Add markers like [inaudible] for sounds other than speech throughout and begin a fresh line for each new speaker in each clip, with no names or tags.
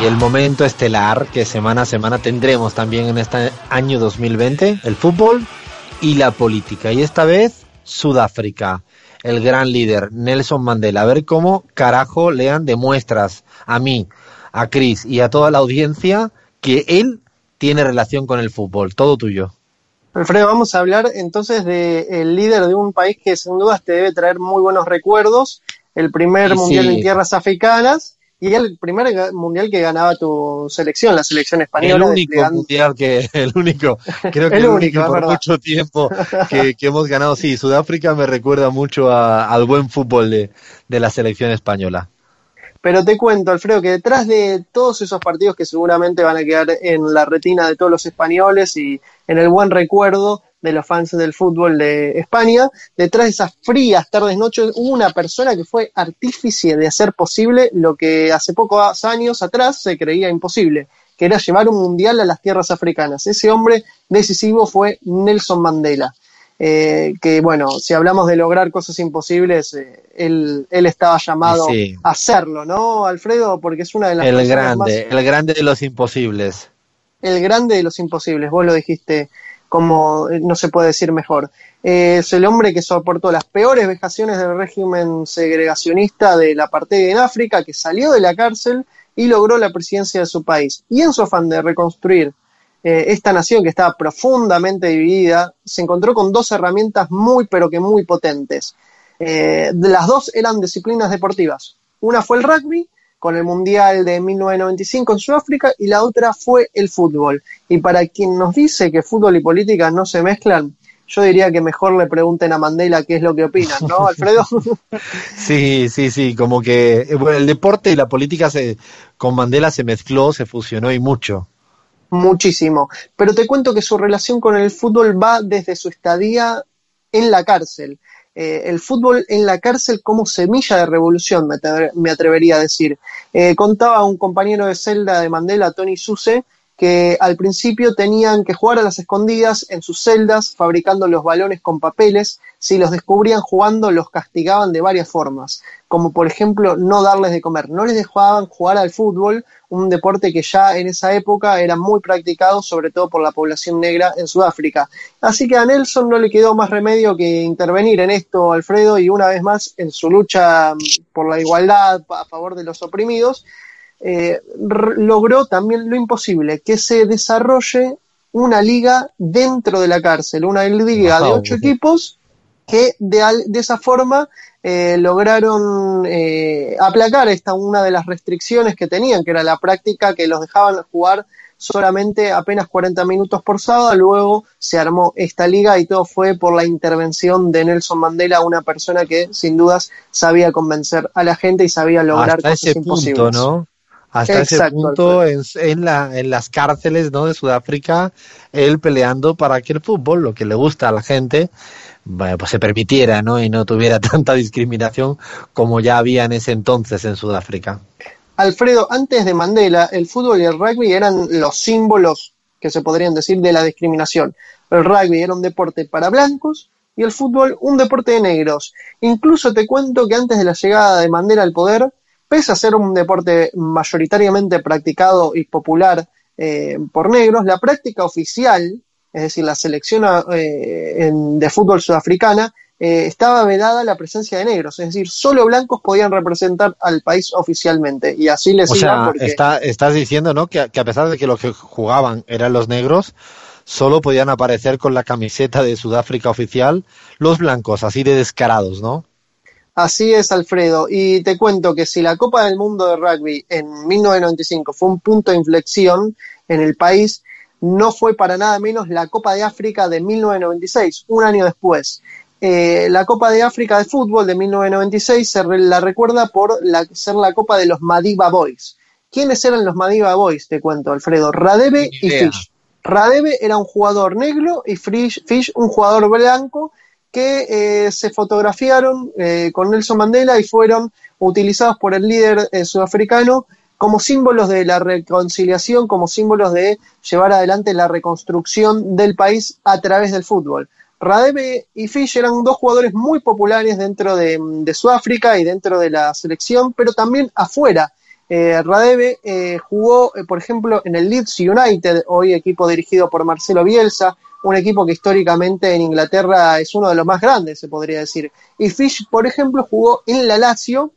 Y el momento estelar que semana a semana tendremos también en este año 2020, el fútbol y la política. Y esta vez Sudáfrica, el gran líder Nelson Mandela. A ver cómo carajo lean demuestras a mí, a Chris y a toda la audiencia que él tiene relación con el fútbol. Todo tuyo.
Alfredo, vamos a hablar entonces del líder de un país que sin dudas te debe traer muy buenos recuerdos, el primer mundial
sí.
en tierras africanas y el primer mundial que ganaba tu selección, la selección española.
El único
desplegando-
mundial que, [laughs] el único, creo [laughs] que
El
el,
único,
por
verdad.
mucho tiempo [laughs] que, que hemos ganado. Sí, Sudáfrica me recuerda mucho a- al buen fútbol de, de la selección española.
Pero te cuento, Alfredo, que detrás de todos esos partidos que seguramente van a quedar en la retina de todos los españoles y en el buen recuerdo de los fans del fútbol de España, detrás de esas frías tardes noches hubo una persona que fue artífice de hacer posible lo que hace pocos años atrás se creía imposible, que era llevar un mundial a las tierras africanas. Ese hombre decisivo fue Nelson Mandela. Eh, que bueno, si hablamos de lograr cosas imposibles, eh, él, él estaba llamado
Sí.
a hacerlo, ¿no, Alfredo? Porque es una de las
El grande,
más-
el grande de los imposibles.
el grande de los imposibles, vos lo dijiste como eh, no se puede decir mejor. Eh, es el hombre que soportó las peores vejaciones del régimen segregacionista del apartheid en África, que salió de la cárcel y logró la presidencia de su país. Y en su afán de reconstruir eh, esta nación que estaba profundamente dividida, se encontró con dos herramientas muy, pero que muy potentes. De las dos eran disciplinas deportivas. Una fue el rugby, con el Mundial de 1995 en Sudáfrica, y la otra fue el fútbol. Y para quien nos dice que fútbol y política no se mezclan, yo diría que mejor le pregunten a Mandela qué es lo que opinan, ¿no, [laughs] Alfredo?
Sí, sí, sí, como que eh, bueno, el deporte y la política se, con Mandela se mezcló, se fusionó y mucho.
Muchísimo. Pero te cuento que su relación con el fútbol va desde su estadía en la cárcel. Eh, el fútbol en la cárcel como semilla de revolución, me, atre- me atrevería a decir. Eh, contaba un compañero de celda de Mandela, Tony Suse, que al principio tenían que jugar a las escondidas en sus celdas, fabricando los balones con papeles. Si los descubrían jugando, los castigaban de varias formas, como por ejemplo no darles de comer. No les dejaban jugar al fútbol, un deporte que ya en esa época era muy practicado, sobre todo por la población negra en Sudáfrica. Así que a Nelson no le quedó más remedio que intervenir en esto, Alfredo, y una vez más en su lucha mm, por la igualdad a favor de los oprimidos, eh, logró también lo imposible, que se desarrolle una liga dentro de la cárcel, una liga de ocho equipos que de, de esa forma eh, lograron eh, aplacar esta una de las restricciones que tenían, que era la práctica que los dejaban jugar solamente apenas 40 minutos por sábado, luego se armó esta liga y todo fue por la intervención de Nelson Mandela, una persona que sin dudas sabía convencer a la gente y sabía lograr
Hasta
cosas
ese
imposibles.
punto, ¿no? Hasta ese punto en, en, la, en las cárceles ¿no? de Sudáfrica, él peleando para que el fútbol, lo que le gusta a la gente, bueno, pues se permitiera ¿no? y no tuviera [laughs] tanta discriminación como ya había en ese entonces en Sudáfrica.
Alfredo, antes de Mandela, el fútbol y el rugby eran los símbolos que se podrían decir de la discriminación. El rugby era un deporte para blancos y el fútbol un deporte de negros. Incluso te cuento que antes de la llegada de Mandela al poder, pese a ser un deporte mayoritariamente practicado y popular eh, por negros, la práctica oficial, es decir, la selección eh, en, de fútbol sudafricana, eh, estaba vedada la presencia de negros, es decir, solo blancos podían representar al país oficialmente, y así les
O
iba
sea, está, estás diciendo ¿no? que, que a pesar de que los que jugaban eran los negros, solo podían aparecer con la camiseta de Sudáfrica oficial los blancos, así de descarados, ¿no?
Así es, Alfredo. Y te cuento que si la Copa del Mundo de Rugby en 1995 fue un punto de inflexión en el país, no fue para nada menos la Copa de África de 1996, un año después. eh, la Copa de África de Fútbol de 1996 se la recuerda por ser la Copa de los Madiba Boys. ¿Quiénes eran los Madiba Boys? Te cuento, Alfredo. Radebe y Fish. Radebe era un jugador negro y Fish, un jugador blanco que eh, se fotografiaron eh, con Nelson Mandela y fueron utilizados por el líder sudafricano como símbolos de la reconciliación, como símbolos de llevar adelante la reconstrucción del país a través del fútbol. Radebe y Fish eran dos jugadores muy populares dentro de, Sudáfrica y dentro de la selección, pero también afuera. Eh, Radebe eh, jugó, eh, por ejemplo, en el Leeds United, hoy equipo dirigido por Marcelo Bielsa, un equipo que históricamente en Inglaterra es uno de los más grandes, se podría decir. Y Fish, por ejemplo, jugó en la Lazio,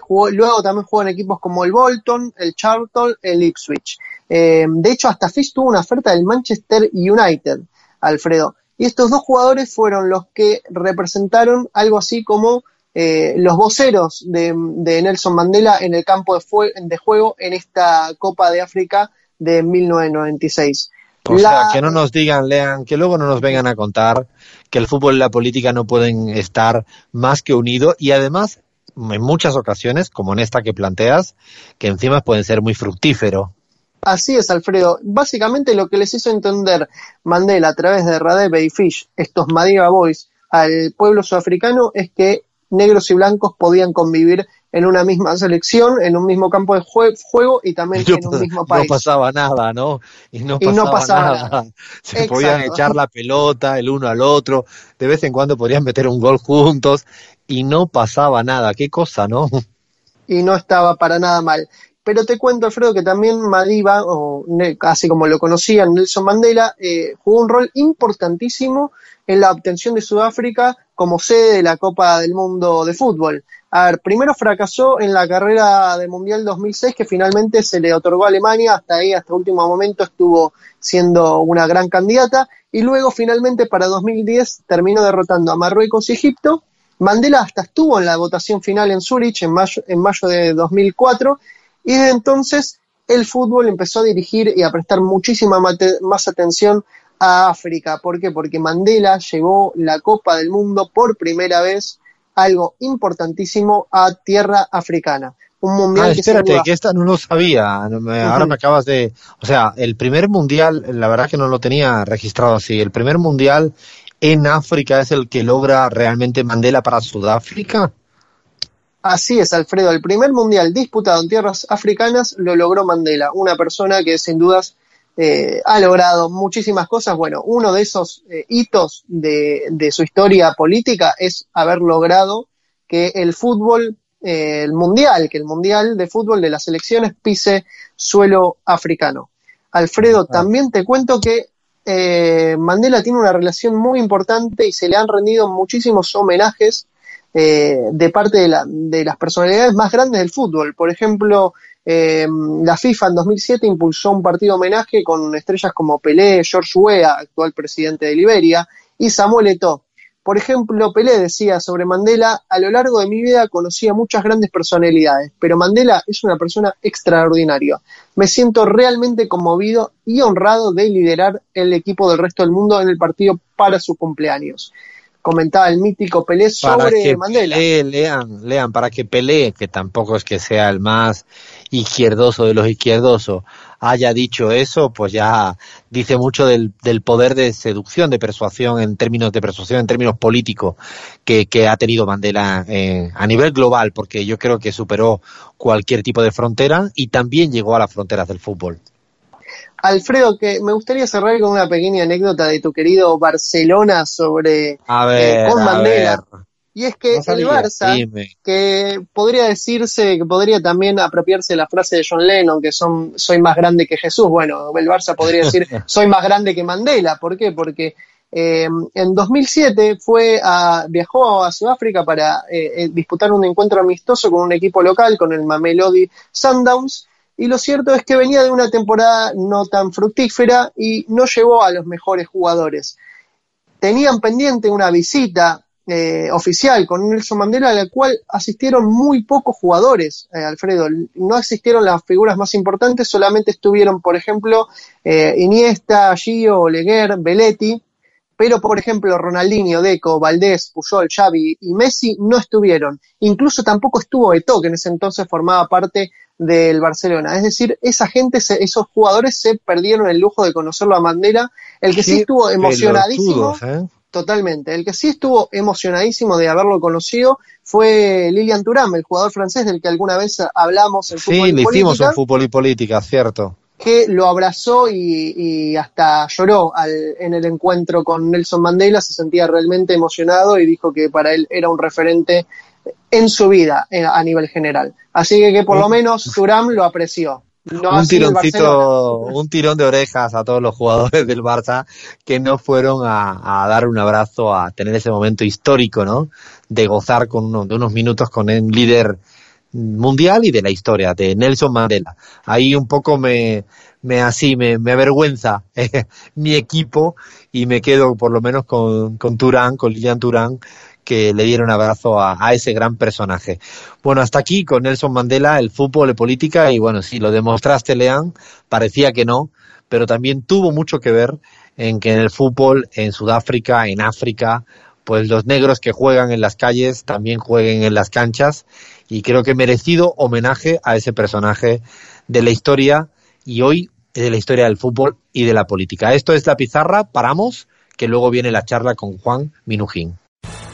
jugó, luego también jugó en equipos como el Bolton, el Charlton, el Ipswich. de hecho, hasta Fish tuvo una oferta del Manchester United, Alfredo. Y estos dos jugadores fueron los que representaron algo así como eh, los voceros de, Nelson Mandela en el campo de, juego en esta Copa de África de 1996.
O sea, que no nos digan, lean, que luego no nos vengan a contar que el fútbol y la política no pueden estar más que unidos y además, en muchas ocasiones, como en esta que planteas, que encima pueden ser muy fructífero.
Así es, Alfredo. Básicamente lo que les hizo entender Mandela a través de Radebe y Fish, estos Madiba Boys, al pueblo sudafricano es que negros y blancos podían convivir en una misma selección, en un mismo campo de juego y también en un mismo país.
No pasaba nada, ¿no?
Y no pasaba, nada. [laughs]
Se podían echar la pelota el uno al otro, de vez en cuando podían meter un gol juntos y no pasaba nada. Qué cosa, ¿no?
Y no estaba para nada mal. Pero te cuento, Alfredo, que también Madiba, o así como lo conocían, Nelson Mandela, eh, jugó un rol importantísimo en la obtención de Sudáfrica como sede de la Copa del Mundo de Fútbol. A ver, primero fracasó en la carrera del Mundial 2006, que finalmente se le otorgó a Alemania, hasta ahí, hasta último momento estuvo siendo una gran candidata, y luego finalmente para 2010 terminó derrotando a Marruecos y Egipto. Mandela hasta estuvo en la votación final en Zurich en mayo, en mayo de 2004 y desde entonces el fútbol empezó a dirigir y a prestar muchísima más atención a África. ¿Por qué? Porque Mandela llevó la Copa del Mundo por primera vez, algo importantísimo, a tierra africana.
Un mundial ah, espérate, que, esta no lo sabía. Ahora me acabas de. O sea, el primer mundial, la verdad que no lo tenía registrado así. El primer mundial en África es el que logra realmente Mandela para Sudáfrica.
Así es, Alfredo. El primer mundial disputado en tierras africanas lo logró Mandela, una persona que sin dudas eh, ha logrado muchísimas cosas. Bueno, uno de esos eh, hitos de, su historia política es haber logrado que el fútbol, eh, el mundial, que el mundial de fútbol de las elecciones pise suelo africano. Alfredo, ah. también te cuento que Mandela tiene una relación muy importante y se le han rendido muchísimos homenajes de parte de, la, de, las personalidades más grandes del fútbol. Por ejemplo, eh, la FIFA en 2007 impulsó un partido homenaje con estrellas como Pelé, George Weah, actual presidente de Liberia, y Samuel Eto'o. Por ejemplo, Pelé decía sobre Mandela, a lo largo de mi vida conocí a muchas grandes personalidades, pero Mandela es una persona extraordinaria. Me siento realmente conmovido y honrado de liderar el equipo del resto del mundo en el partido para su cumpleaños comentaba el mítico Pelé sobre Mandela.
lean, lean, para que Pelé, que tampoco es que sea el más izquierdoso de los izquierdosos, haya dicho eso, pues ya dice mucho del, del poder de seducción, de persuasión, en términos de persuasión, en términos políticos, que, que ha tenido Mandela eh, a nivel global, porque yo creo que superó cualquier tipo de frontera y también llegó a las fronteras del fútbol.
Alfredo, que me gustaría cerrar con una pequeña anécdota de tu querido Barcelona sobre
eh,
con Mandela. Y es que el Barça, que podría decirse, que podría también apropiarse la frase de John Lennon, que son, soy más grande que Jesús. Bueno, el Barça podría decir, [laughs] soy más grande que Mandela. ¿Por qué? Porque eh, en 2007 fue a, viajó a Sudáfrica para eh, disputar un encuentro amistoso con un equipo local, con el Mamelodi Sundowns, y lo cierto es que venía de una temporada no tan fructífera y no llevó a los mejores jugadores. Tenían pendiente una visita eh, oficial con Nelson Mandela a la cual asistieron muy pocos jugadores, eh, Alfredo. No asistieron las figuras más importantes, solamente estuvieron, por ejemplo, eh, Iniesta, Gio, Oleguer, Belletti, pero por ejemplo Ronaldinho, Deco, Valdés, Puyol, Xavi y Messi no estuvieron. Incluso tampoco estuvo Eto'o, que en ese entonces formaba parte del Barcelona. Es decir, esa gente, esos jugadores se perdieron el lujo de conocerlo a Mandela. El que sí, estuvo emocionadísimo. ¿eh? Totalmente. El que sí estuvo emocionadísimo de haberlo conocido fue Lilian Thuram, el jugador francés del que alguna vez hablamos
en fútbol y le hicimos un fútbol y política, cierto.
Que lo abrazó y, hasta lloró en el encuentro con Nelson Mandela, se sentía realmente emocionado y dijo que para él era un referente en su vida eh, a nivel general. Así que, que por lo menos Thuram lo apreció
un tironcito, un tirón de orejas a todos los jugadores del Barça que no fueron a, dar un abrazo, a tener ese momento histórico, ¿no? De gozar con uno, de unos minutos con el líder mundial y de la historia, de Nelson Mandela. Ahí un poco me, me así, me, me avergüenza [laughs] mi equipo y me quedo por lo menos con, con Turán, con Lilian Turán, que le dieron un abrazo a, ese gran personaje. Bueno, hasta aquí con Nelson Mandela, el fútbol y política, y bueno, si lo demostraste, Leán, parecía que no, pero también tuvo mucho que ver en que en el fútbol, en Sudáfrica, en África, pues los negros que juegan en las calles también jueguen en las canchas, y creo que merecido homenaje a ese personaje de la historia, y hoy de la historia del fútbol y de la política. Esto es la pizarra, paramos, que luego viene la charla con Juan Minujín.